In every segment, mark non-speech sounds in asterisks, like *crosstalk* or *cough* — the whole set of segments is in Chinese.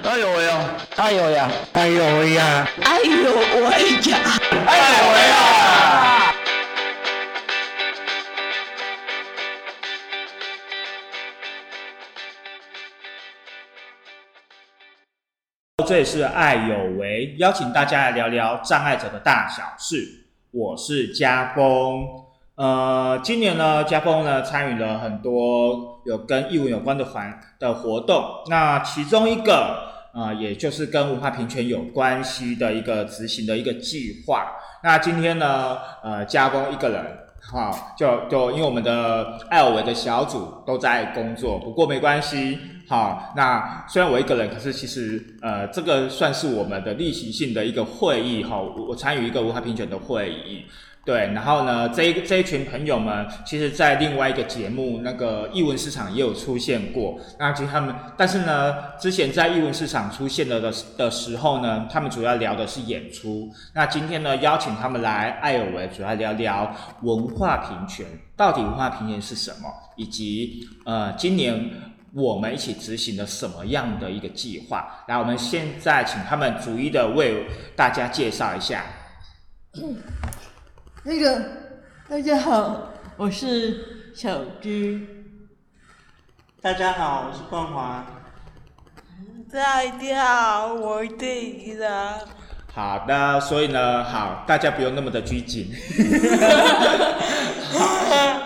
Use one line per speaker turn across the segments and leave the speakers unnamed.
哎呦喂呀！
哎呦呀！
哎呦喂呀！
哎呦喂呀！
哎呦喂呀！
这里是爱有为，邀请大家来聊聊障碍者的大小事。我是家峰，呃，今年呢，家峰呢参与了很多有跟译文有关的环的活动，那其中一个啊，也就是跟文化平权有关系的一个执行的一个计划。那今天呢，呃，家峰一个人。好，就就因为我们的艾尔维的小组都在工作，不过没关系。好，那虽然我一个人，可是其实呃，这个算是我们的例行性的一个会议哈。我参与一个文化评选的会议。对，然后呢，这一这一群朋友们，其实，在另外一个节目那个译文市场也有出现过。那其实他们，但是呢，之前在译文市场出现了的的时候呢，他们主要聊的是演出。那今天呢，邀请他们来艾尔维，主要聊聊文化平权，到底文化平权是什么，以及呃，今年我们一起执行了什么样的一个计划。来，我们现在请他们逐一的为大家介绍一下。*clears throat*
那个，大家好，我是小居。
大家好，我是冠华。
大家好，我是李拉。
好的，所以呢，好，大家不用那么的拘谨。*laughs*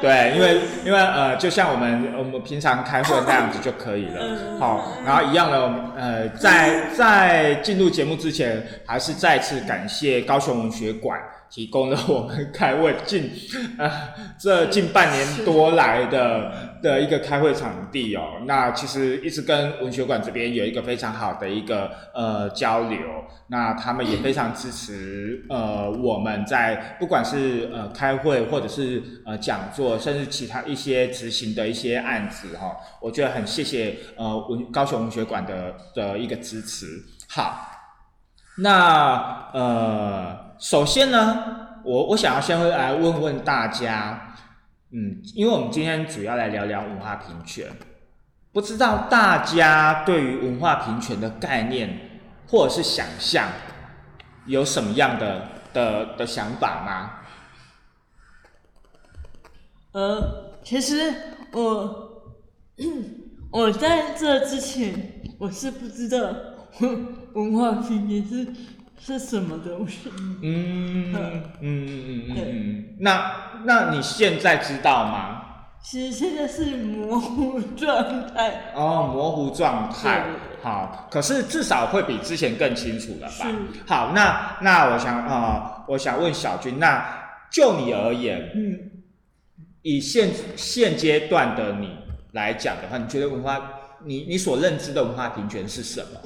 对，因为因为呃，就像我们我们平常开会那样子就可以了。好，然后一样的，呃，在在进入节目之前，还是再次感谢高雄文学馆。提供了我们开会近 *laughs* 啊这近半年多来的的一个开会场地哦，那其实一直跟文学馆这边有一个非常好的一个呃交流，那他们也非常支持呃我们在不管是呃开会或者是呃讲座，甚至其他一些执行的一些案子哈，我觉得很谢谢呃文高雄文学馆的的一个支持。好，那呃。首先呢，我我想要先来问问大家，嗯，因为我们今天主要来聊聊文化平权，不知道大家对于文化平权的概念或者是想象有什么样的的的想法吗？
呃，其实我 *clears throat* 我在这之前我是不知道 *laughs* 文化平权是。是什么东西？嗯嗯嗯
嗯嗯嗯，那那你现在知道吗？
其实现在是模糊状态。
哦，模糊状态。好，可是至少会比之前更清楚了吧？好，那那我想啊，我想问小军，那就你而言，嗯，以现现阶段的你来讲的话，你觉得文化，你你所认知的文化平权是什么？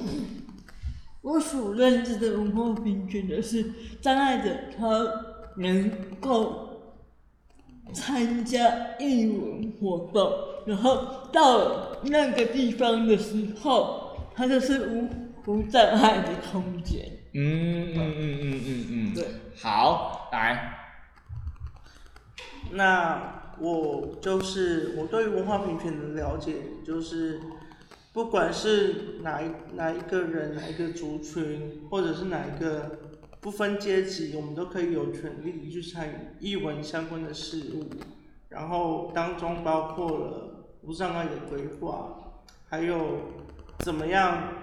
我所认知的文化平权的是，障碍者他能够参加义文活动，然后到那个地方的时候，他就是无无障碍的空间。嗯嗯嗯嗯
嗯嗯，对，好，来，
那我就是我对文化平权的了解就是。不管是哪一哪一个人，哪一个族群，或者是哪一个不分阶级，我们都可以有权利去参与译文相关的事物。然后当中包括了无障碍的规划，还有怎么样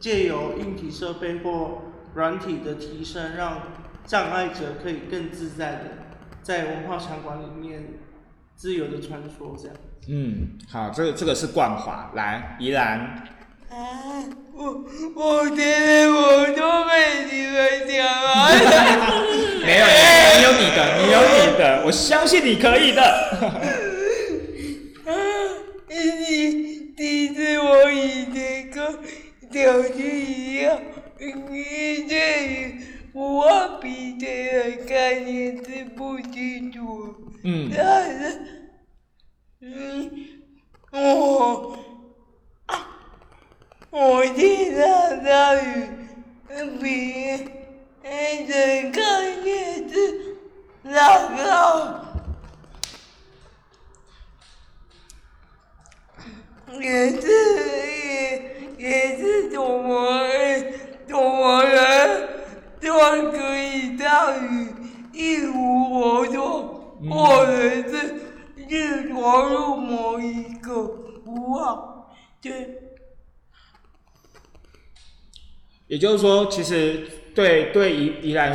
借由硬体设备或软体的提升，让障碍者可以更自在的在文化场馆里面自由的穿梭，这样。
嗯，好，这个这个是冠华，来怡然。
啊，我我觉得我都被你们讲了。*laughs*
没有，你有你的，你有你的，我相信你可以的。
也
就是说，其实对对宜宜兰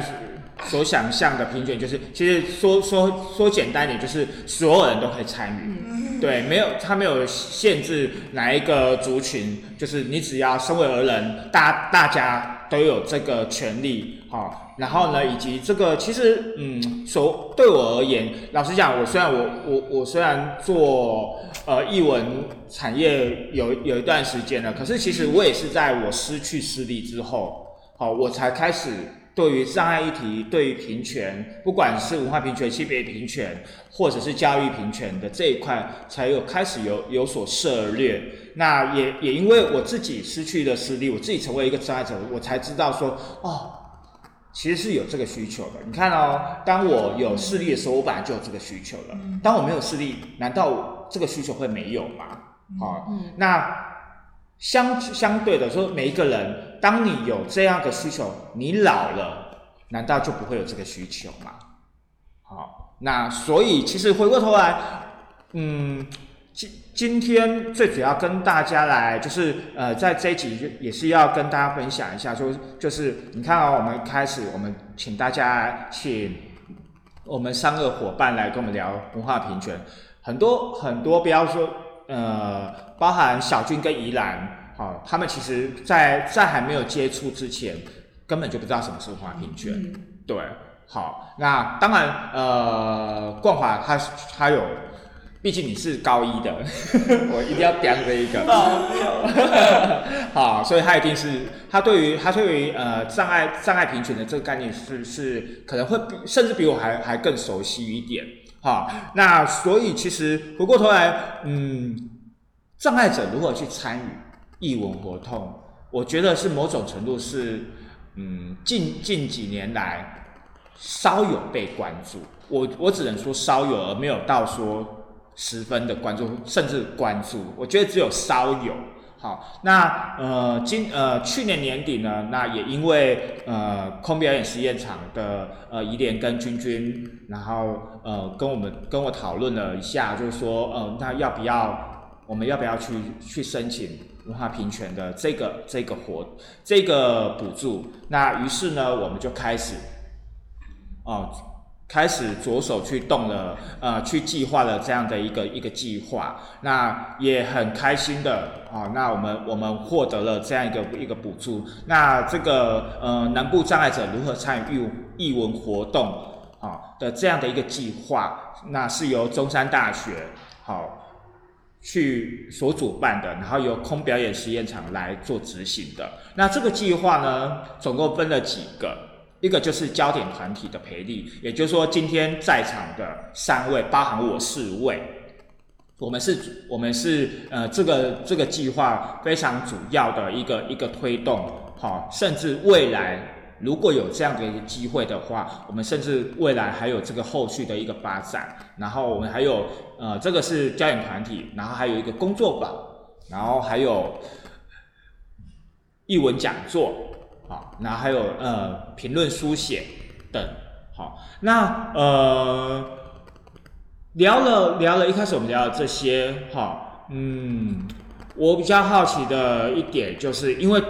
所想象的评选，就是其实说说说简单点，就是所有人都可以参与，对，没有他没有限制哪一个族群，就是你只要身为而人，大大家都有这个权利，好，然后呢，以及这个其实嗯，所对我而言，老实讲，我虽然我我我虽然做呃译文产业有有一段时间了，可是其实我也是在我失去视力之后，好，我才开始对于障碍议题、对于平权，不管是文化平权、性别平权，或者是教育平权的这一块，才有开始有有所涉猎。那也也因为我自己失去了视力，我自己成为一个障碍者，我才知道说，哦，其实是有这个需求的。你看哦，当我有视力的时候，我本来就有这个需求了。当我没有视力，难道这个需求会没有吗？好，那相相对的说，每一个人，当你有这样的需求，你老了，难道就不会有这个需求吗？好，那所以其实回过头来，嗯，今今天最主要跟大家来，就是呃，在这一集也是要跟大家分享一下，说就是你看哦，我们开始，我们请大家请我们三个伙伴来跟我们聊文化平权，很多很多，不要说呃，包含小军跟宜兰，好、他们其实在在还没有接触之前，根本就不知道什么是文化平权，对，好，那当然呃，冠华他他有。毕竟你是高一的，*laughs* 我一定要讲这一个。*laughs* *laughs* 好，所以他一定是他对于他对于呃障碍障碍平权的这个概念是是可能会比甚至比我还还更熟悉一点。好，那所以其实回过头来，嗯，障碍者如何去参与译文活动，我觉得是某种程度是嗯近近几年来稍有被关注。我我只能说稍有，而没有到说。十分的关注，甚至关注，我觉得只有稍有。好，那呃今呃去年年底呢，那也因为呃空表演实验场的呃怡莲跟君君，然后呃跟我们跟我讨论了一下，就是说呃那要不要我们要不要去去申请文化平权的这个这个活这个补助？那于是呢，我们就开始哦。开始着手去动了，呃，去计划了这样的一个一个计划，那也很开心的啊。那我们我们获得了这样一个一个补助。那这个呃南部障碍者如何参与译文活动啊的这样的一个计划，那是由中山大学好去所主办的，然后由空表演实验场来做执行的。那这个计划呢，总共分了几个？一个就是焦点团体的培力，也就是说，今天在场的三位，包含我四位，我们是，我们是呃，这个这个计划非常主要的一个一个推动，好，甚至未来如果有这样的一个机会的话，我们甚至未来还有这个后续的一个发展，然后我们还有呃，这个是焦点团体，然后还有一个工作坊，然后还有译文讲座。好，那还有呃评论书写等，好，那呃聊了聊了一开始我们聊了这些，哈，嗯，我比较好奇的一点就是因为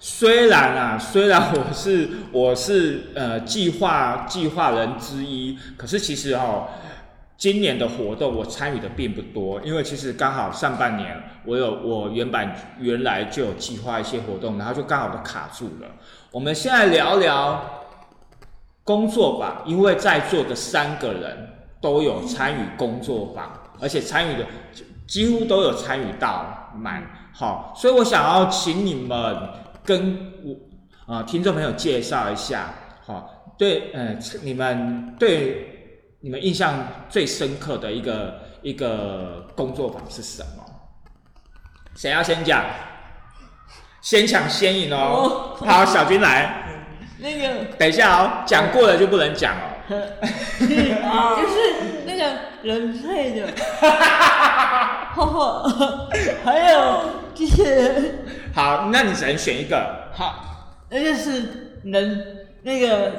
虽然啊，虽然我是我是呃计划计划人之一，可是其实哈。今年的活动我参与的并不多，因为其实刚好上半年我有我原版原来就有计划一些活动，然后就刚好都卡住了。我们现在聊聊工作吧，因为在座的三个人都有参与工作坊，而且参与的几乎都有参与到蛮好，所以我想要请你们跟我啊听众朋友介绍一下，好，对，嗯，你们对。你们印象最深刻的一个一个工作坊是什么？谁要先讲？先抢先赢哦！好，小军来。*laughs*
那个，
等一下哦，讲过了就不能讲哦。*laughs*
就是那个人类的，*laughs* 还有这些人。
好，那你只能选一个。
好，那就是人那个。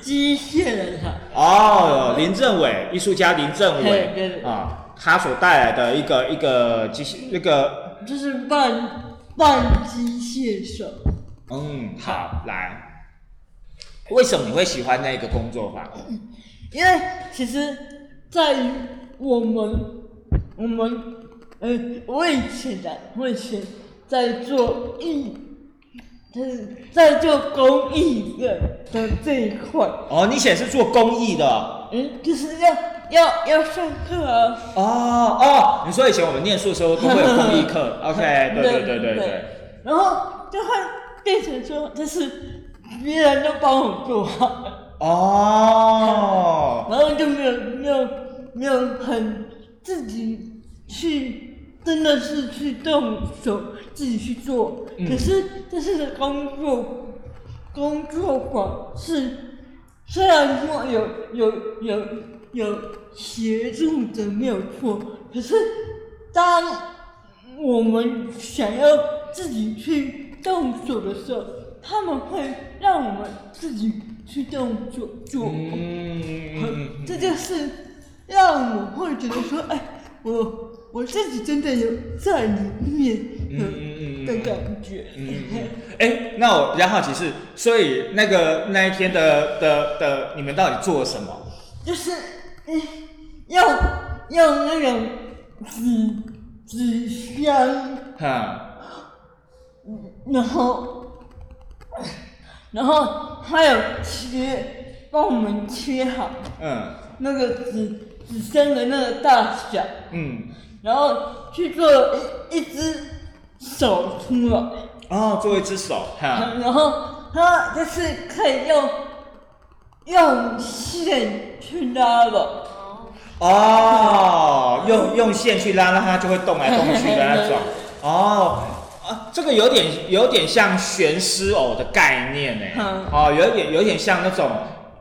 机械人哈
哦，林政伟，艺术家林政伟啊，他所带来的一个一个机械那个
就是半半机械手。
嗯，好，来，为什么你会喜欢那个工作坊？*coughs*
因为其实在于我们，我们，呃，我以前的，我以前在做义，就是在做公益的的这一块，
哦，你以前是做公益的。
嗯，就是要要要上课啊，
哦哦，你说以前我们念书的时候都会有公益课，*laughs* OK，对对对对对。
然后就会变成说，就是别人都帮我做。好，
哦，*laughs*
然后就没有没有没有很自己去，真的是去动手自己去做。
嗯
可是这是个工作工作坊是虽然说有有有有协助的没有错，可是当我们想要自己去动手的时候，他们会让我们自己去动手做。
嗯，
这就是让我会觉得说，哎，我我自己真的有在里面的、
嗯嗯嗯。
的感觉。
嗯，哎，那我比较好奇是，所以那个那一天的的的，你们到底做了什么？
就是，嗯，要用那种纸纸箱，
哈，
然后然后还有切，帮我们切好
嗯。
那个纸纸箱的那个大小，
嗯，
然后去做一一只手出来。
哦，做一只手，哈，
然后它就是可以用用线去拉的，
哦，用用线去拉，让它就会动来动去的那种。*laughs* 哦，啊，这个有点有点像悬丝偶的概念呢。
嗯
哦，有一点有点像那种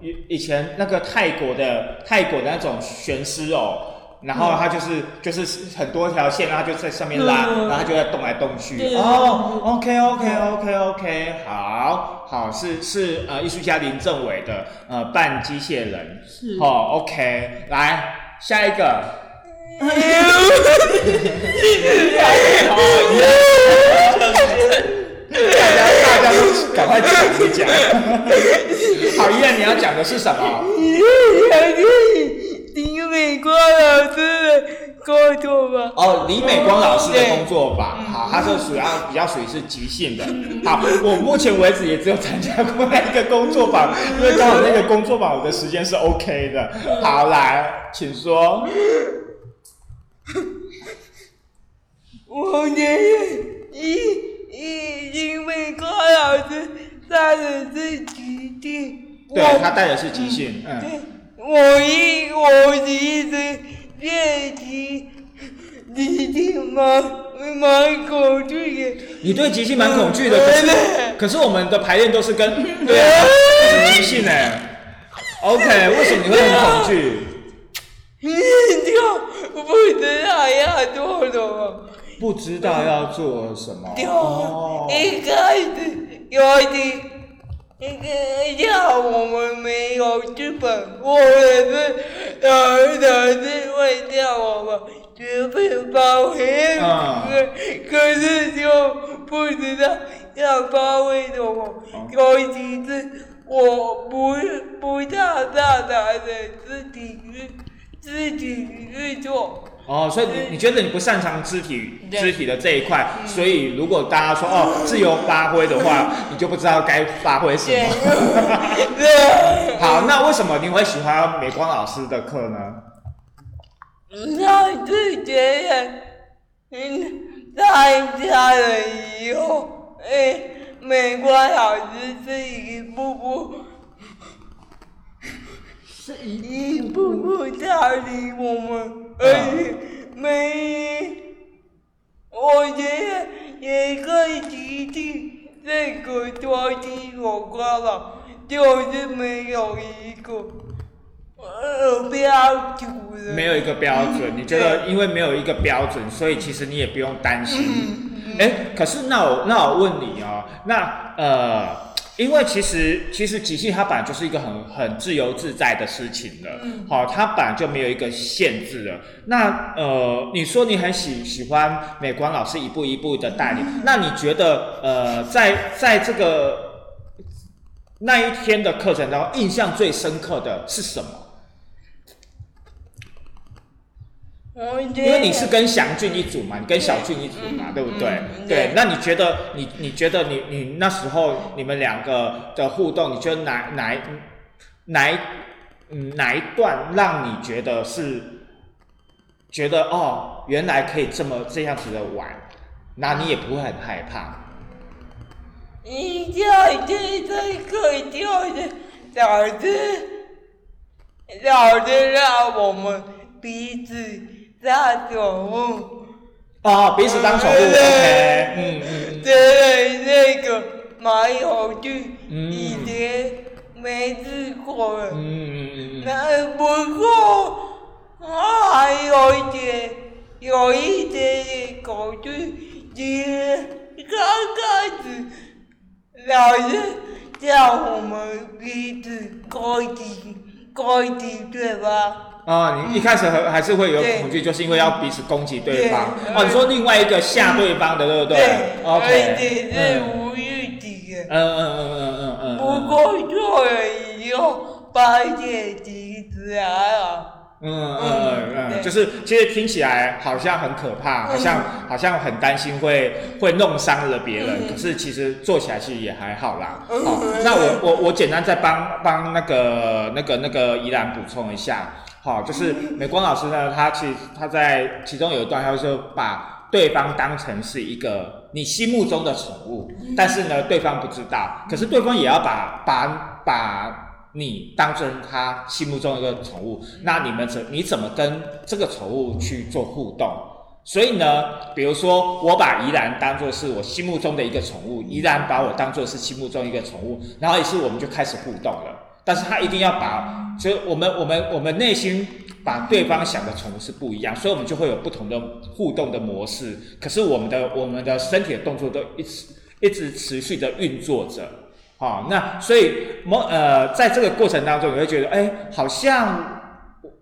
以以前那个泰国的泰国的那种悬丝哦。然后它就是就是很多条线，然后就在上面拉，
嗯
然后它就在动来动去。哦，OK OK OK OK，好好是是呃艺术家林政伟的呃半机械人。
是
哦，OK，来下一个。*laughs* *laughs* *laughs* *laughs* 赶快讲一讲。好，依然你要讲的是什么？
想去听美光老师的工作吧。
哦，李美光老师的工作吧。好，他是属于比较属于是即兴的。好，我目前为止也只有参加过那一个工作坊，*laughs* 因为刚好那个工作坊我的时间是 OK 的。好，来，请说。
我觉得一一因为高老师带的是极地，
对他带的是即兴，嗯。
对，我一我一直练习极地蛮蛮恐惧的。
你对即兴蛮恐惧的，可是
对
可是我们的排练都是跟对啊，都是即兴哎。OK，为什么你会很恐惧？*laughs*
就不知道要做什么，
不知道要做什么。
就
哦，
一开始有点，那个要我们没有剧本，或者是呃，的是会叫我们学会发挥，
嗯
可可是就不知道要发挥什么，尤其是我不不大大胆的自己去自己去做。
哦，所以你你觉得你不擅长肢体肢体的这一块，所以如果大家说哦自由发挥的话，*laughs* 你就不知道该发挥什么。*laughs*
对，
好，那为什么你会喜欢美光老师的课呢？
那是觉得，嗯，参加了以后，哎，美国老师是一步步，
是一
一步步带领我们，而且每，我觉得也可以提起这个抓紧有关了，就是没有一个呃标准。
没有一个标准，你觉得因为没有一个标准，所以其实你也不用担心。哎、可是那我那我问你哦，那呃，因为其实其实即兴它本来就是一个很很自由自在的事情了，好、它本来就没有一个限制了。那呃，你说你很喜喜欢美光老师一步一步的带领，那你觉得呃，在在这个那一天的课程当中，印象最深刻的是什么？因为你是跟祥俊一组嘛，你跟小俊一组嘛，对不对？对那你觉得你你觉得你你那时候你们两个的互动，你觉得哪哪一哪哪一段让你觉得是觉得哦，原来可以这么这样子的玩，那你也不会很害怕。
一下就在课就是老师，老师让我们彼此当宠物，
啊，彼此当宠物，OK，嗯嗯
对对，那个蛮有趣，
嗯
以前没试过的。
嗯嗯嗯
那不过，我，还有一点，有一点点恐惧，因为刚开始老师叫我们彼此攻击攻击对吧？
哦，你一开始还还是会有恐惧，就是因为要彼此攻击对方。哦，你说另外一个吓对方的，对不对？
而
？OK，嗯。
无预警的。
嗯嗯嗯嗯嗯嗯。
不过做了以后，发现其实还好。
嗯嗯嗯嗯，就是其实听起来好像很可怕，好像好像很担心会会弄伤了别人，可是其实做起来其实也还好啦。好，那我我我简单再帮帮那个那个那个怡兰补充一下，好，就是美光老师呢，他其实他在其中有一段，他就把对方当成是一个你心目中的宠物，但是呢，对方不知道，可是对方也要把把把你当成他心目中的一个宠物，那你们怎你怎么跟这个宠物去做互动？所以呢，比如说我把宜兰当做是我心目中的一个宠物，宜兰把我当做是心目中一个宠物，然后于是我们就开始互动了。但是他一定要把，所以我们我们我们内心把对方想的宠物是不一样，所以我们就会有不同的互动的模式。可是我们的我们的身体的动作都一直一直持续的运作着。好、那所以某呃，在这个过程当中，你会觉得，哎，好像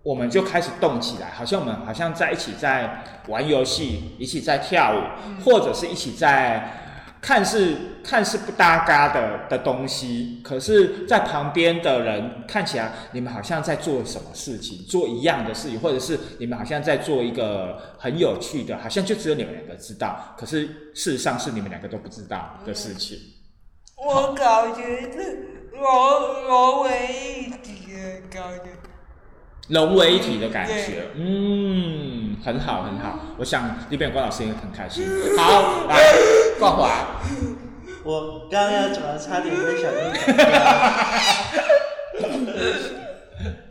我们就开始动起来，好像我们好像在一起在玩游戏，一起在跳舞，或者是一起在看似看似不搭嘎的的东西，可是，在旁边的人看起来，你们好像在做什么事情，做一样的事情，或者是你们好像在做一个很有趣的，好像就只有你们两个知道，可是事实上是你们两个都不知道的事情。
我感觉是融融为一体的感觉。
融为一体的感觉，嗯，很好很好，我想李本光老师也很开心。好，来，冠华，
我刚刚要讲的差点被小英讲掉，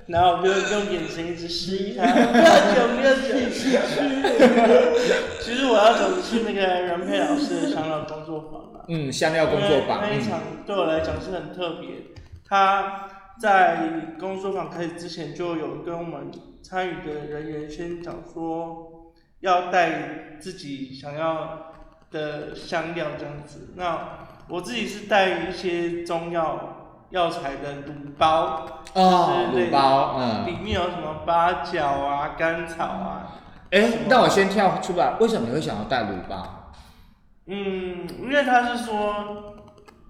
然后我就用眼神一直示意他，不要讲，不要讲。其实我要走的是那个任佩老师的香料工作坊啊，
嗯，香料工作坊，
那一场对我来讲是很特别。他在工作坊开始之前就有跟我们参与的人员先讲说，要带自己想要的香料这样子。那我自己是带一些中药药材的卤包，
哦，
就是
卤包，嗯，
里面有什么八角啊、甘草啊。
哎，那我先跳出来，为什么你会想要带卤包？
嗯，因为他是说，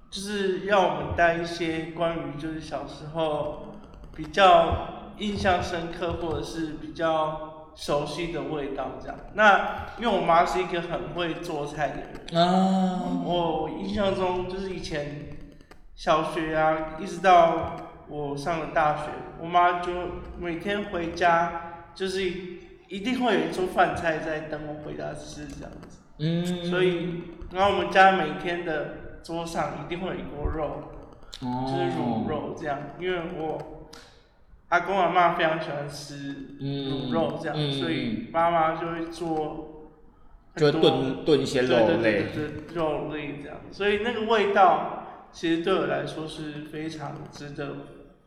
就是要我们带一些关于就是小时候比较印象深刻或者是比较熟悉的味道这样。那因为我妈是一个很会做菜的人，
啊，
我我印象中就是以前小学啊，一直到我上了大学，我妈就每天回家就是一定会有一桌饭菜在等我回家吃这样子。
嗯，
所以，然后我们家每天的桌上一定会有一锅肉，就是卤
哦，
肉这样，因为我阿公阿妈非常喜欢吃
嗯
卤肉这样，
嗯
所以妈妈就会做
就炖炖一些肉类，
对对对肉类这样，所以那个味道其实对我来说是非常值得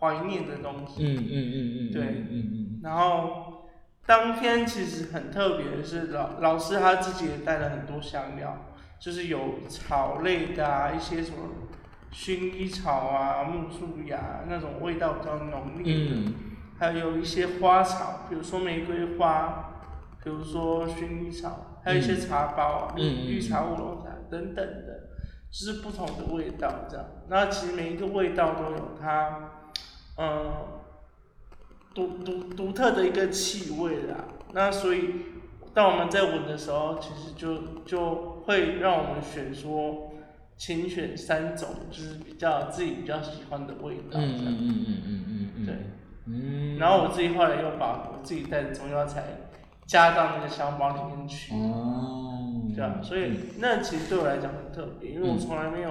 怀念的东西。
嗯嗯嗯嗯，
对。
嗯嗯。
然后当天其实很特别的是，老老师他自己也带了很多香料，就是有草类的啊，一些什么薰衣草啊、木树芽那种味道比较浓烈的，
嗯
还有一些花草，比如说玫瑰花，比如说薰衣草，还有一些茶包啊，绿、茶、乌龙茶等等的，就是不同的味道这样。那其实每一个味道都有它，嗯，独独独特的一个气味啦。那所以，当我们在闻的时候，其实就就会让我们选说，请选三种，就是比较自己比较喜欢的味道这样。
嗯嗯嗯嗯嗯嗯嗯，
对。
嗯，
然后我自己后来又把我自己带的中药材加到那个香包里面去，
哦，
对啊，所以那其实对我来讲很特别，因为我从来没有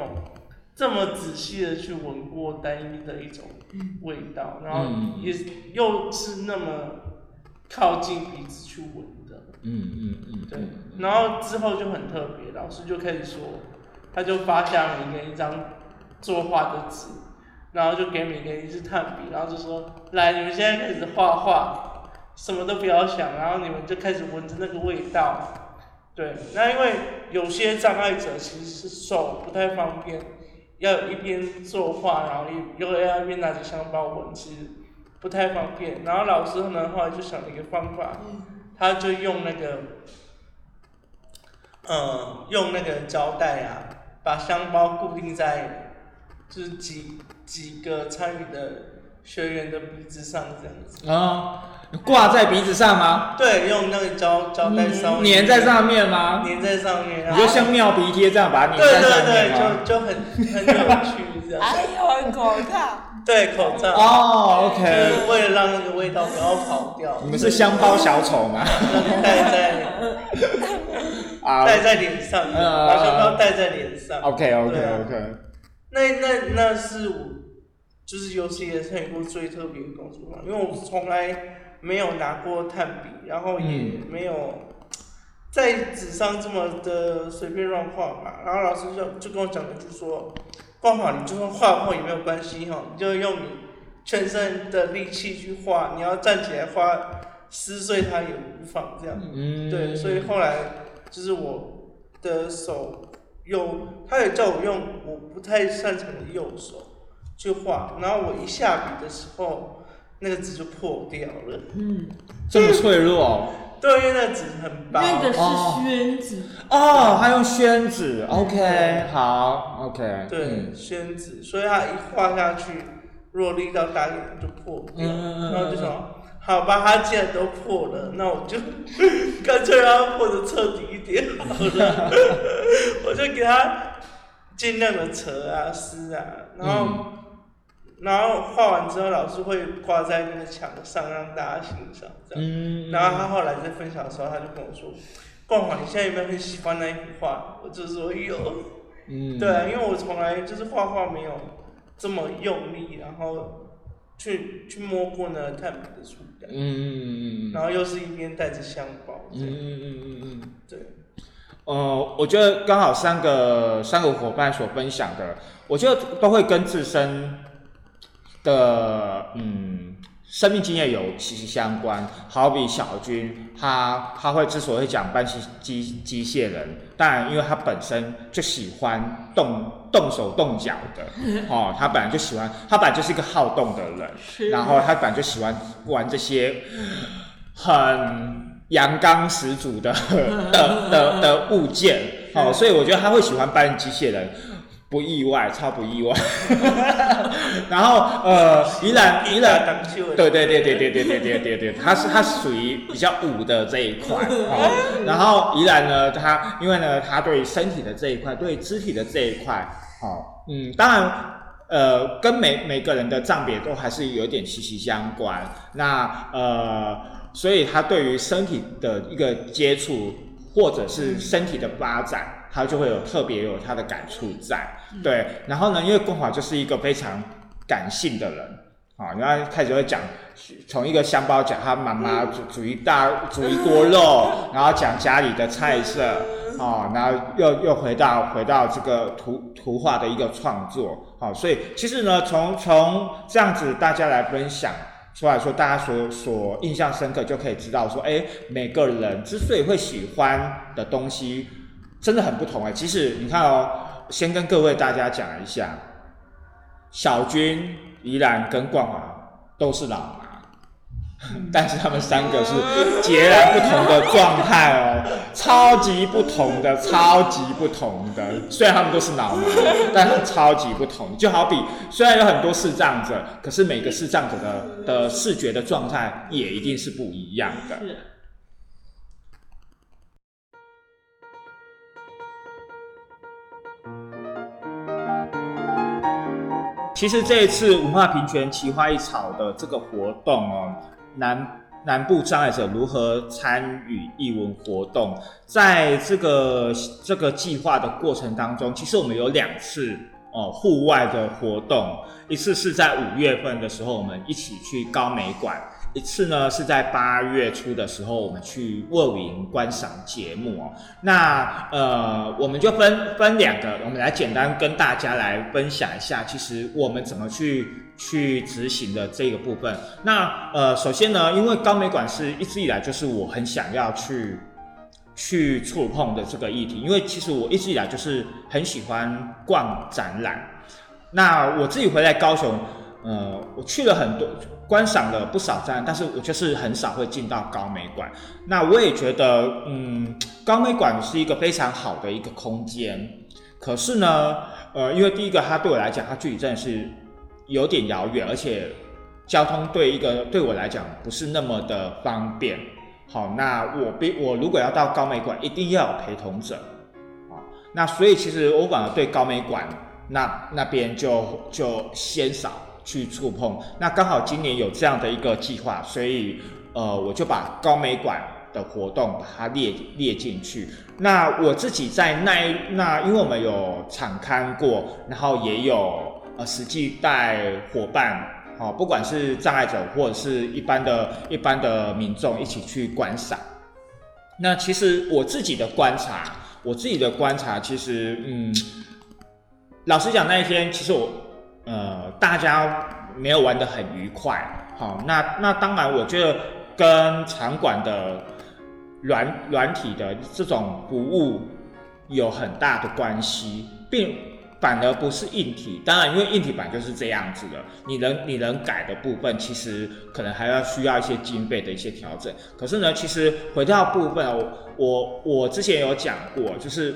这么仔细的去闻过单一的一种味道，然后
嗯
也又是那么靠近鼻子去闻的，
嗯嗯嗯，
对
嗯，
然后之后就很特别，老师就开始说，他就发下每个人一张作画的纸，然后就给每个人一支炭笔，然后就说，来，你们现在开始画画，什么都不要想，然后你们就开始闻着那个味道。对，那因为有些障碍者其实是手不太方便，要一边作画，然后一又要一边拿着香包闻，其实不太方便。然后老师呢后来就想了一个方法，他就用那个，嗯，用那个胶带啊，把香包固定在，就是几几个参与的学员的鼻子上这样子。
啊，挂在鼻子上吗？
对，用那个胶胶带上面
粘在上面吗？
粘在上面，然后
你就像妙鼻贴这样把它粘
对
在上
对对，
面吗？
就就很很有趣这样。
还有口罩，
对，口罩，
哦
就
，OK，
是为了让那个味道不要跑掉。
你们是香包小丑吗？
戴在 *laughs*
啊
戴在脸上，
嗯
把香包戴在脸上。
，OK OK
对啊
OK，
那那那是我就是有史以来参与过最特别的工作嘛，因为我从来没有拿过炭笔，然后也
嗯
没有在纸上这么的随便乱画嘛。然后老师就就跟我讲了，就说画好你就算画不好也没有关系哈，你就用你全身的力气去画，你要站起来画撕碎它也无妨这样。
嗯，
对，所以后来就是我的手有，他也叫我用我不太擅长的右手去画，然后我一下笔的时候，那个纸就破掉了。
嗯，
这么脆弱哦。
对，因为那个纸很薄。
那个是
哦
宣纸，
哦，他用宣纸，OK，好，OK，
对，
嗯
宣纸，所以他一画下去，如果力道大一点就破掉。然后就想，好吧，它既然都破了，那我就 *laughs* 干脆让它破的彻底一点好了。*laughs* 我就给它尽量的扯啊、撕啊，然后、
嗯
然后画完之后，老师会挂在那个墙上让大家欣赏这样。
嗯，
然后他后来在分享的时候，他就跟我说：“冠华，你现在有没有很喜欢那一幅画？”我就说有。
嗯，
对啊，因为我从来就是画画没有这么用力，然后去去摸过那个炭笔的触感，
嗯嗯嗯嗯
然后又是一边带着香包，
嗯嗯嗯嗯嗯。
对，
呃，我觉得刚好三个三个伙伴所分享的，我觉得都会跟自身的嗯生命经验有息息相关。好比小军，他他会之所以讲搬机机机械人，当然因为他本身就喜欢动动手动脚的，*laughs* 哦，他本来就喜欢，他本来就是一个好动的人，
是
然后他本来就喜欢玩这些很阳刚十足的 *laughs* 的的的物件，哦，所以我觉得他会喜欢搬机械人，不意外，超不意外。*laughs* 然后呃，宜兰宜兰。对对对对对对对对对对，他是它是属于比较武的这一块 *laughs* 哦。然后宜兰呢，他因为呢，他对身体的这一块，对肢体的这一块，哦，嗯，当然。呃，跟每每个人的障别都还是有点息息相关。那呃，所以他对于身体的一个接触，或者是身体的发展，他就会有特别有他的感触在。对，然后呢，因为光华就是一个非常感性的人。啊，然后开始会讲，从一个香包讲他妈妈煮煮一大煮一锅肉，*laughs* 然后讲家里的菜色，啊，然后又又回到回到这个图图画的一个创作，好、所以其实呢，从从这样子大家来分享出来说，大家所所印象深刻，就可以知道说，哎，每个人之所以会喜欢的东西，真的很不同哎。其实你看哦，先跟各位大家讲一下。小军、宜兰跟冠华都是老麻，但是他们三个是截然不同的状态哦，超级不同的，超级不同的。虽然他们都是脑麻，*laughs* 但是超级不同。就好比虽然有很多视障者，可是每个视障者的的视觉的状态也一定是不一样的。其实这一次文化平权奇花异草的这个活动哦，南南部障碍者如何参与艺文活动，在这个这个计划的过程当中，其实我们有两次哦户外的活动，一次是在五月份的时候，我们一起去高美馆。一次呢是在八月初的时候，我们去卧云观赏节目哦。那呃，我们就分分两个，我们来简单跟大家来分享一下，其实我们怎么去去执行的这个部分。那呃，首先呢，因为高美馆是一直以来就是我很想要去去触碰的这个议题，因为其实我一直以来就是很喜欢逛展览。那我自己回来高雄。呃，我去了很多，观赏了不少站，但是我就是很少会进到高美馆。那我也觉得，嗯，高美馆是一个非常好的一个空间。可是呢，呃，因为第一个，它对我来讲，它距离真的是有点遥远，而且交通对一个对我来讲不是那么的方便。好，那我必我如果要到高美馆，一定要有陪同者。啊，那所以其实我反而对高美馆那那边就就先少。去触碰，那刚好今年有这样的一个计划，所以呃，我就把高美馆的活动把它列列进去。那我自己在那一那，因为我们有场刊过，然后也有呃实际带伙伴，好，不管是障碍者或者是一般的一般的民众一起去观赏。那其实我自己的观察，我自己的观察，其实嗯，老实讲那一天，其实我。呃，大家没有玩得很愉快，好，那那当然，我觉得跟场馆的软软体的这种服务有很大的关系，并反而不是硬体。当然，因为硬体版就是这样子的，你能你能改的部分，其实可能还要需要一些经费的一些调整。可是呢，其实回到部分，我我我之前有讲过，就是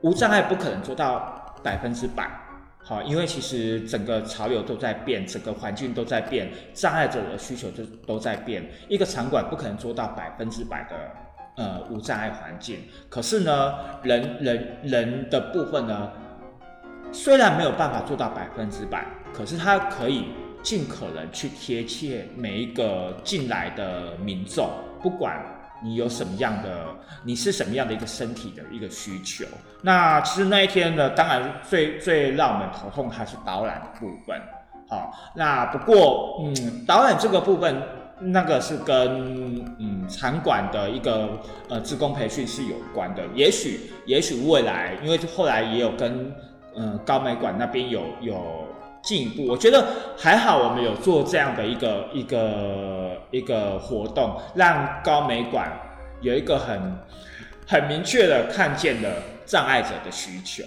无障碍不可能做到百分之百。好，因为其实整个潮流都在变，整个环境都在变，障碍者的需求就都在变。一个场馆不可能做到百分之百的呃无障碍环境，可是呢，人人人的部分呢，虽然没有办法做到百分之百，可是它可以尽可能去贴切每一个进来的民众，不管。你有什么样的？你是什么样的一个身体的一个需求？那其实那一天呢，当然最最让我们头痛还是导览的部分。好，那不过嗯，导览这个部分，那个是跟嗯场馆的一个呃职工培训是有关的。也许也许未来，因为后来也有跟嗯高美馆那边有有。进一步，我觉得还好，我们有做这样的一个一个一个活动，让高美馆有一个很很明确的看见的障碍者的需求。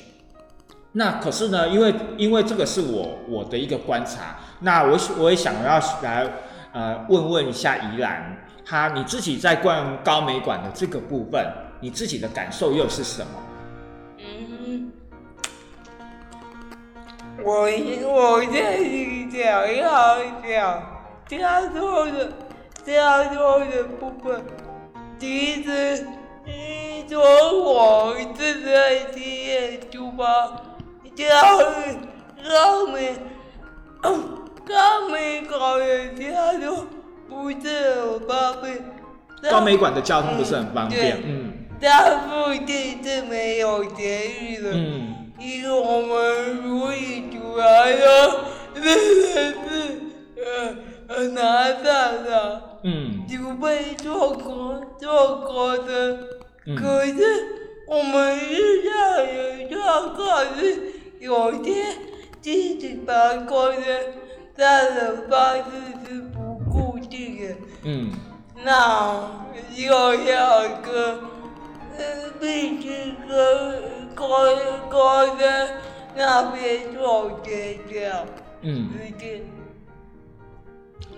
那可是呢，因为因为这个是我我的一个观察，那我我也想要来呃问问一下怡兰，他你自己在逛高美馆的这个部分，你自己的感受又是什么？
我我在想要讲加多的加多的部分，其实从我自在体验出发，教育高美高美高的加多不是很方便，
高美馆的交通不是很方便，嗯，
它附近是没有捷运的，嗯。因为我们如意出来的真的是呃呃拿下的，嗯，就被错过错过的，可是我们日常有状况是有些自己发过的，它的方式是不固定。的，嗯，那又要个呃必须个。高高的那边做决掉，
嗯，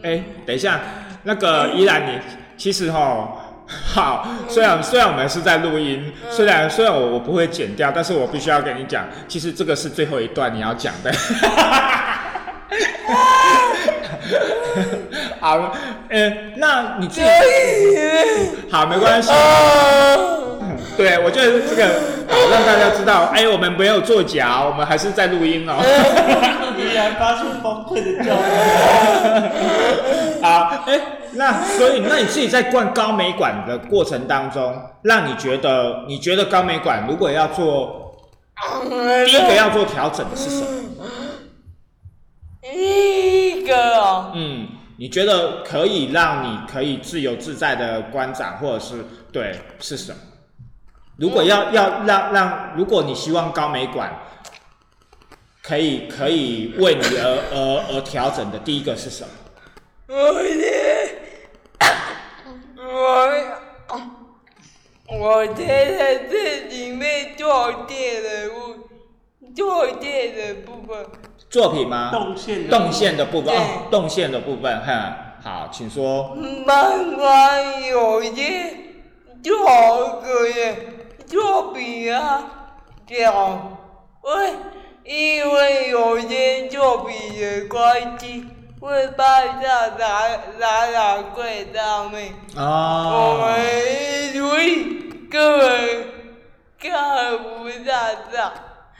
哎，等一下，那个依然你其实哈。*laughs* 好，虽然虽然我们是在录音，虽然虽然我我不会剪掉，但是我必须要跟你讲，其实这个是最后一段你要讲的。*laughs* 好，呃，那你自己好没关系。对，我觉得这个好让大家知道，哎，我们没有作假，我们还是在录音哦。*laughs*
依然发出崩溃的叫声。*laughs*
好，哎，那所以那你自己在灌高美馆的过程当中，让你觉得你觉得高美馆如果要做第一个要做调整的是什么？
一个哦，
嗯，你觉得可以让你可以自由自在的观展，或者是对是什么？如果要要让让，如果你希望高美馆可以可以为你而而而调整的，第一个是什么？
我的，我我觉得这里面做电的部，做电的部分，
作品吗？
动线的
动线的部分，哦，动线的部分，哼，好，请说。
漫画有些做个人作弊啊，讲会因为有些作品的关系，会放在展展览柜上面，我
哦，
们所以根本看不到到。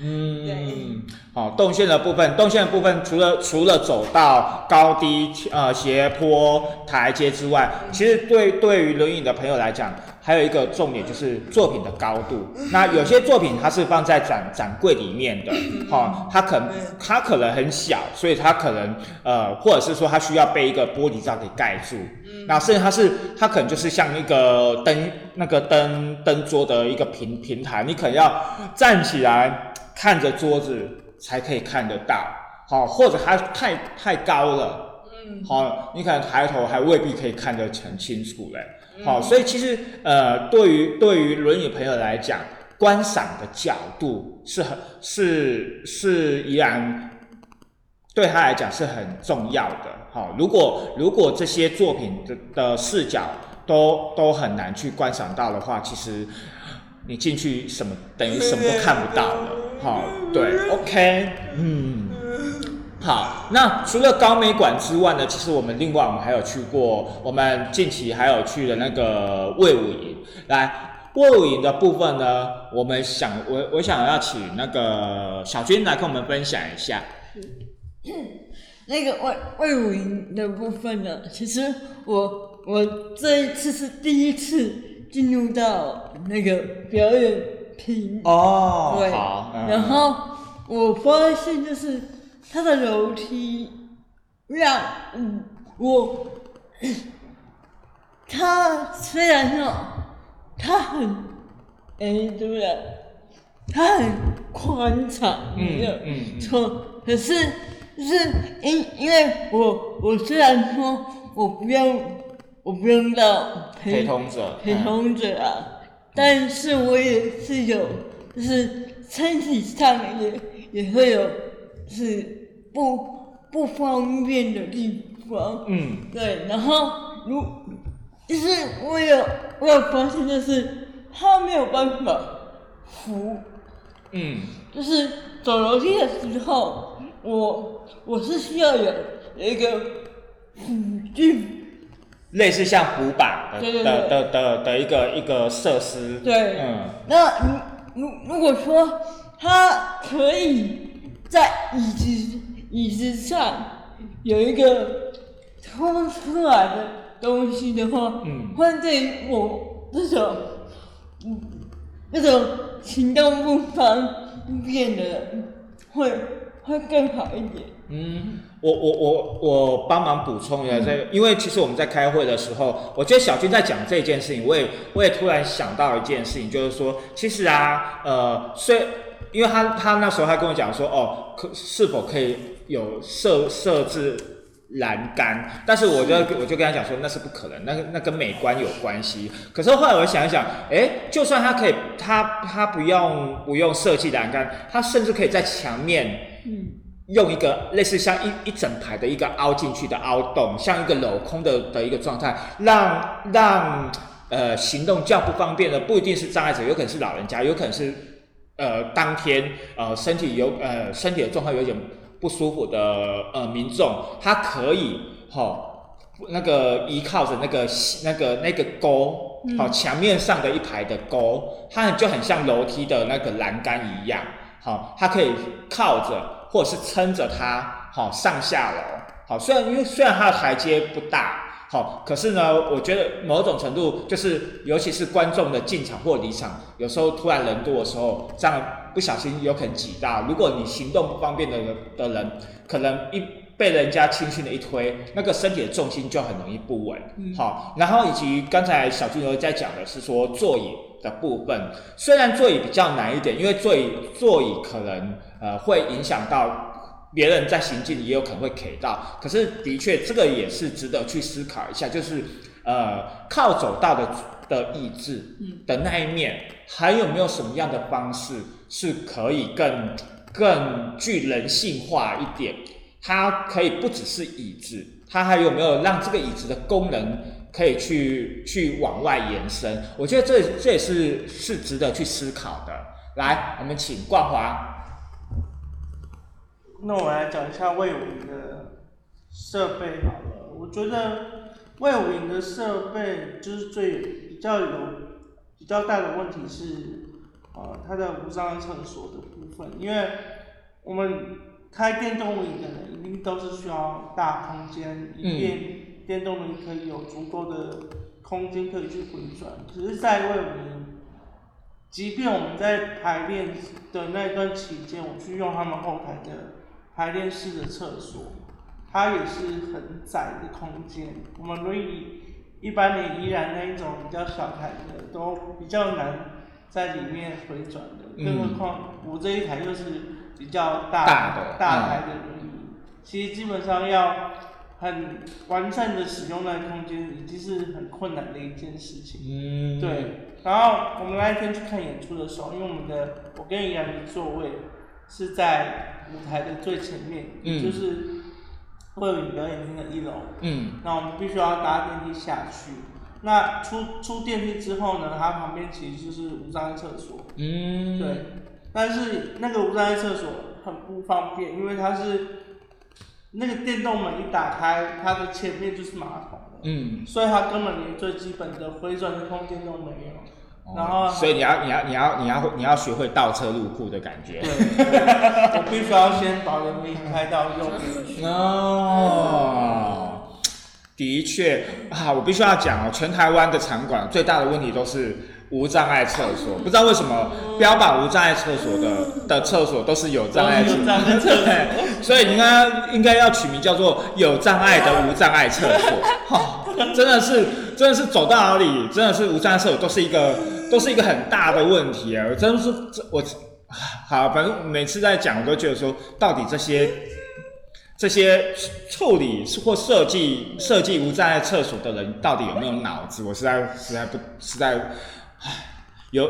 嗯，好，动线的部分，动线的部分除了除了走到高低呃斜坡台阶之外，其实对对于轮椅的朋友来讲，还有一个重点就是作品的高度。那有些作品它是放在展展柜里面的，哈、它可能它可能很小，所以它可能呃，或者是说它需要被一个玻璃罩给盖住。那甚至它是它可能就是像一个灯那个灯灯桌的一个平平台，你可能要站起来看着桌子才可以看得到，好，或者它太太高了，
嗯，
好，你可能抬头还未必可以看得很清楚嘞，好，所以其实呃，对于对于论语朋友来讲，观赏的角度是很是是依然对他来讲是很重要的。好，如果如果这些作品的的视角都都很难去观赏到的话，其实你进去什么等于什么都看不到了。好，对，OK，嗯。好，那除了高美馆之外呢，其实我们另外我们还有去过，我们近期还有去了那个魏武营。来，魏武营的部分呢，我们想我我想要请那个小军来跟我们分享一下。*laughs*
那个魏魏武营的部分呢，其实我我这一次是第一次进入到那个表演厅，
哦
对，
好，嗯
然后我发现就是它的楼梯让嗯我，它虽然说它很哎对不对？它很宽敞，没有错。可是就是因因为我我虽然说我不用我不用到
陪同者，
陪同者啊，但是我也是有，就是身体上也也会有是不不方便的地方，
嗯，
对，然后如就是我有我有发现，就是他没有办法扶，
嗯。
就是走楼梯的时候，我我是需要有有一个辅具，
类似像扶板的的的的一个一个设施，
对。
嗯。
那如如如果说他可以在椅子椅子上有一个凸出来的东西的话，
嗯
会对我这种嗯那种行动不方便的人会会更好一点。
嗯，我我我我帮忙补充一下这个，因为其实我们在开会的时候，我觉得小军在讲这件事情，我也我也突然想到一件事情，就是说，其实啊，呃，虽因为他他那时候他跟我讲说，哦，可是否可以有设设置栏杆，但是我就我就跟他讲说那是不可能，那那跟美观有关系。可是后来我想一想，哎，就算他可以，他他不用不用设计栏杆，他甚至可以在墙面
嗯，
用一个类似像一一整排的一个凹进去的凹洞，像一个镂空的的一个状态，让让呃行动较不方便的不一定是障碍者，有可能是老人家，有可能是呃当天呃身体有呃身体的状况有点不舒服的呃民众，他可以哈。那个依靠着那个那个那个沟，好、墙面上的一排的沟，它就很像楼梯的那个栏杆一样，好、它可以靠着或者是撑着它，好、上下楼，好，虽然因为虽然它的台阶不大。好，可是呢，我觉得某种程度就是，尤其是观众的进场或离场，有时候突然人多的时候，这样不小心有可能挤到。如果你行动不方便的人的人，可能一被人家轻轻的一推，那个身体的重心就很容易不稳。好，然后以及刚才小金牛在讲的是说座椅的部分，虽然座椅比较难一点，因为座椅座椅可能呃会影响到。别人在行进也有可能会 K 到，可是的确这个也是值得去思考一下，就是呃靠走道的的意志的那一面，还有没有什么样的方式是可以更更具人性化一点？它可以不只是椅子，它还有没有让这个椅子的功能可以去去往外延伸？我觉得这这也是是值得去思考的。来，我们请冠华。
那我来讲一下魏武营的设备好了。我觉得魏武营的设备就是最比较有比较大的问题是，呃，它的无障碍厕所的部分，因为我们开电动轮椅的人一定都是需要大空间，以便电动轮椅可以有足够的空间可以去回转。只是在魏武营，即便我们在排练的那段期间，我去用他们后台的排练室的厕所，它也是很窄的空间。我们轮椅一般的依然那一种比较小台的，都比较难在里面回转的，
嗯。
更何况我这一台又是比较大
大的
大台的轮椅，其实基本上要很完善的使用那个空间，已经是很困难的一件事情。
嗯，
对，然后我们那一天去看演出的时候，因为我们的我跟怡然的座位是在舞台的最前面，
嗯
就是魏武营表演厅的一楼。
嗯
那我们必须要搭电梯下去。那出出电梯之后呢，它旁边其实就是无障碍厕所。
嗯，
对，但是那个无障碍厕所很不方便，因为它是那个电动门一打开，它的前面就是马桶了，
嗯，
所以它根本连最基本的回转的空间都没有。然后
所以你要你要你要你要你要学会倒车入库的感觉。
对，我必须要先把人民开到右边去。
哦，的确啊，我必须要讲哦，全台湾的场馆最大的问题都是无障碍厕所，不知道为什么标榜无障碍厕所的的厕所都是有障碍
都是有障碍厕所，
所以应该应该要取名叫做有障碍的无障碍厕所。*laughs* 哈、真的是真的是走到哪里，真的是无障碍厕所都是一个都是一个很大的问题啊！我真的是这我好，反正每次在讲，我都觉得说，到底这些这些处理或设计设计无障碍厕所的人到底有没有脑子？我实在实在不实在，唉，有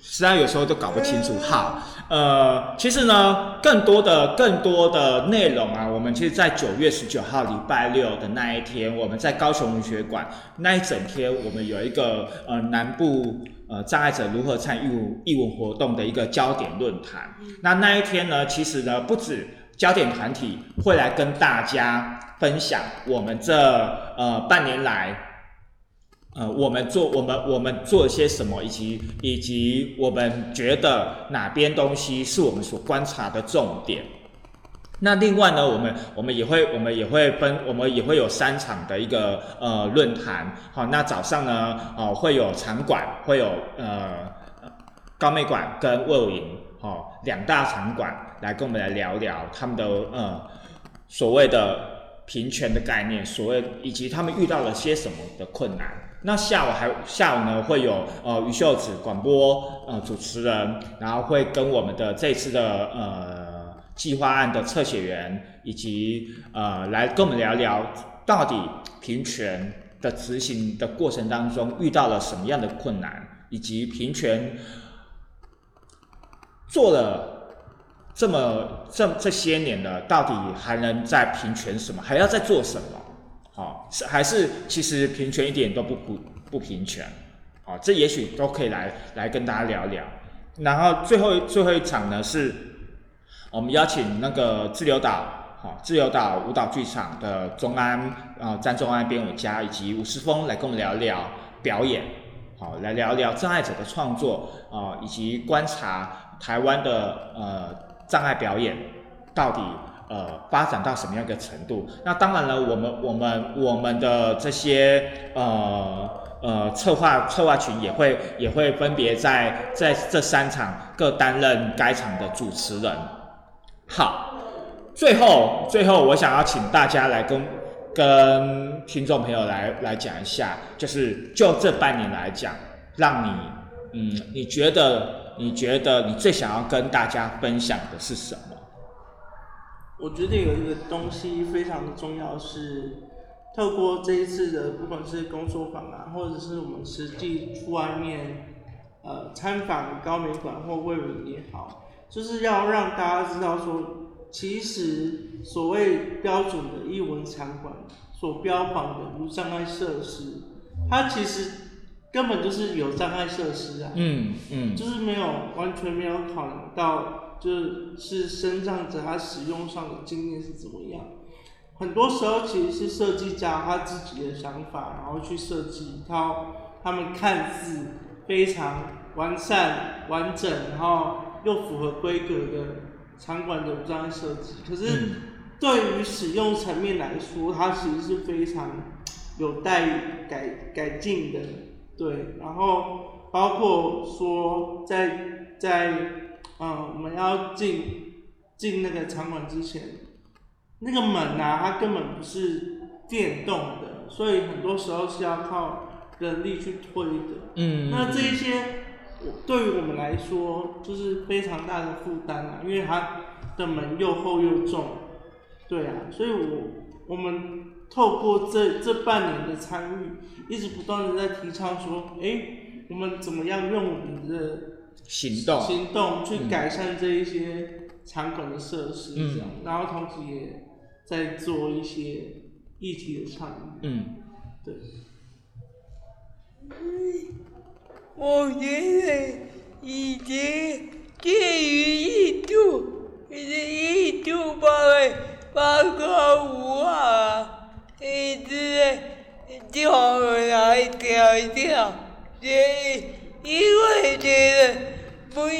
实在有时候都搞不清楚。好，呃，其实呢，更多的更多的内容啊，我们其实，在九月十九号礼拜六的那一天，我们在高雄文学馆那一整天，我们有一个呃南部。呃，障碍者如何参与艺文活动的一个焦点论坛。那那一天呢，其实呢，不止焦点团体会来跟大家分享我们这呃半年来，呃，我们做我们我们做些什么，以及以及我们觉得哪边东西是我们所观察的重点。那另外呢，我们我们也会我们也会分，我们也会有三场的一个呃论坛。好，那早上呢，哦、会有场馆，会有呃高美馆跟魏武营，哦两大场馆来跟我们来聊聊他们的呃所谓的平权的概念，所谓以及他们遇到了些什么的困难。那下午还下午呢会有呃于秀子广播呃主持人，然后会跟我们的这次的呃计划案的侧写员，以及呃来跟我们聊聊到底平权的执行的过程当中遇到了什么样的困难，以及平权做了这么这这些年了，到底还能再平权什么？还要再做什么？好、是还是其实平权一点都不不不平权？好、这也许都可以来来跟大家聊聊。然后最后最后一场呢是，我们邀请那个自由岛，好、自由岛舞蹈剧场的钟安，呃，詹钟安编舞家以及吴世峰来跟我们聊聊表演，好、来聊聊障碍者的创作，啊、以及观察台湾的呃障碍表演到底呃发展到什么样的程度。那当然了，我们我们我们的这些呃呃策划策划群也会也会分别在在这三场各担任该场的主持人。好，最后最后我想要请大家来跟跟听众朋友来来讲一下，就是就这半年来讲，让你嗯你觉得你觉得你最想要跟大家分享的是什么？
我觉得有一个东西非常的重要是，透过这一次的不管是工作坊啊，或者是我们实际出外面呃参访高美馆或卫武也好，就是要让大家知道说，其实所谓标准的艺文场馆所标榜的无障碍设施，它其实根本就是有障碍设施啊。
嗯嗯
就是没有完全没有考量到，就是生长者他使用上的经验是怎么样。很多时候其实是设计家他自己的想法，然后去设计一套他们看似非常完善、完整，然后又符合规格的场馆的无障碍设计。可是对于使用层面来说，它其实是非常有待改改进的。对，然后包括说在在嗯我们要进进那个场馆之前，那个门啊，它根本不是电动的，所以很多时候是要靠人力去推的。
嗯
那这一些，对于我们来说就是非常大的负担啊，因为它的门又厚又重，对啊，所以我我们透过这这半年的参与，一直不断的在提倡说，诶，我们怎么样用我们的
行动
行动去改善这一些场馆的设施，这样，然后同时也在做一些议题的倡议，
嗯
对。
我觉得以前介于印度，是印度包围包括五啊，一直叫我来调一调，所以因为觉得不是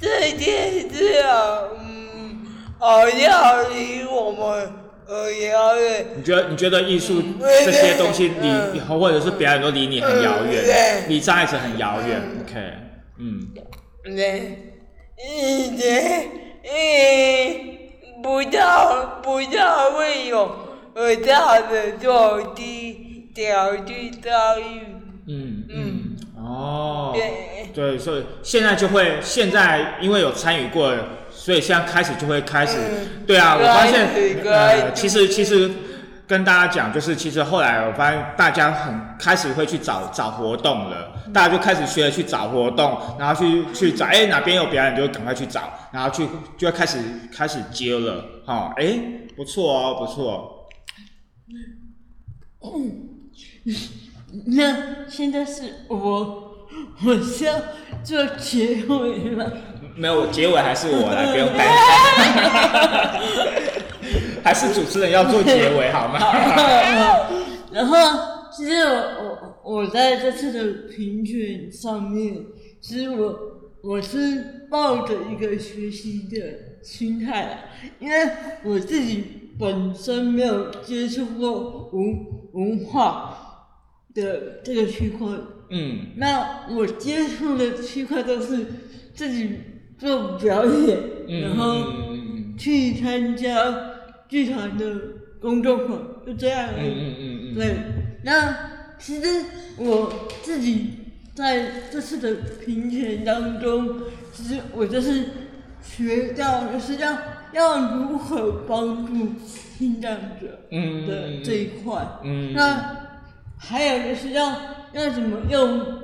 这件事啊，嗯，好像离我们很遥远。
你觉得你觉得艺术
嗯
这些东西离
嗯。
或者是表演都离你很遥远，
对。
离障碍者很遥远。OK，嗯。
对，以前嗯不大不大会有很大的重低调去参与，
嗯。嗯哦，
对，
对，所以现在就会现在因为有参与过，所以现在开始就会开始，
嗯。
对啊，我发现呃，其实其实跟大家讲，就是其实后来我发现大家很开始会去找找活动了，大家就开始学着去找活动，然后去去找，哎哪边有表演就赶快去找，然后去就会开始开始接了，哈、哎不错哦不错，*coughs*
那现在是我，*laughs* 我是要做结尾了？
没有结尾还是我来，不用担心，*laughs* 还是主持人要做结尾好吗？*laughs*
然后，其实我我我在这次的评选上面，其实我我是抱着一个学习的心态啊，因为我自己本身没有接触过文文化的这个区块，
嗯。
那我接触的区块都是自己做表演，
嗯
然后去参加剧团的工作坊，就这样。而已。
嗯嗯嗯嗯，
对，那其实我自己在这次的评选当中，其实我就是学到就是要要如何帮助听障者
嗯
的这一块。
嗯。
那还有就是要要怎么用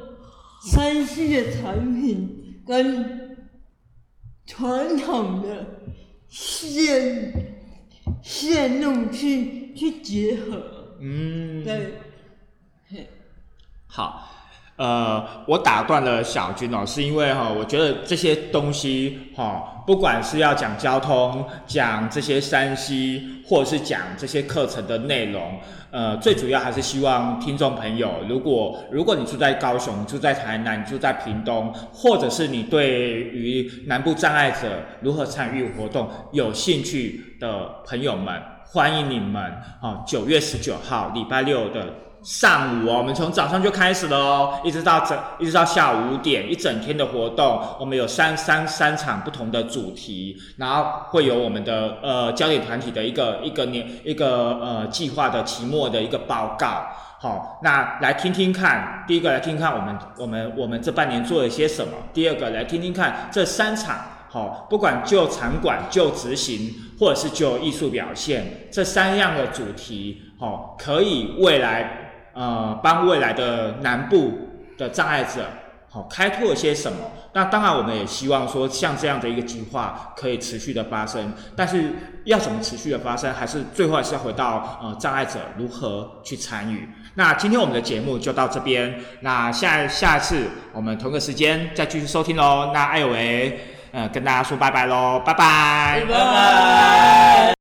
三 C 的产品跟传统的线线路去去结合，
嗯，
对，
好，呃，我打断了小军哦，是因为哈、我觉得这些东西哈、不管是要讲交通、讲这些山西，或者是讲这些课程的内容，呃，最主要还是希望听众朋友，如果如果你住在高雄、住在台南、住在屏东，或者是你对于南部障碍者如何参与活动有兴趣的朋友们，欢迎你们哦，九月十九号礼拜六的上午哦，我们从早上就开始了哦，一直到整一直到下午五点，一整天的活动，我们有三三三场不同的主题，然后会有我们的呃焦点团体的一个一个年一个呃计划的期末的一个报告。好，那来听听看，第一个来听听看我们我们我们这半年做了些什么，第二个来听听看这三场。好，不管就场馆、就执行，或者是就艺术表现，这三样的主题，好，可以未来呃帮未来的南部的障碍者，好开拓些什么？那当然，我们也希望说，像这样的一个计划可以持续的发生，但是要怎么持续的发生，还是最后还是要回到呃障碍者如何去参与。那今天我们的节目就到这边，那下下次我们同个时间再继续收听喽。那艾维。呃，跟大家说拜拜喽，拜拜，
拜拜。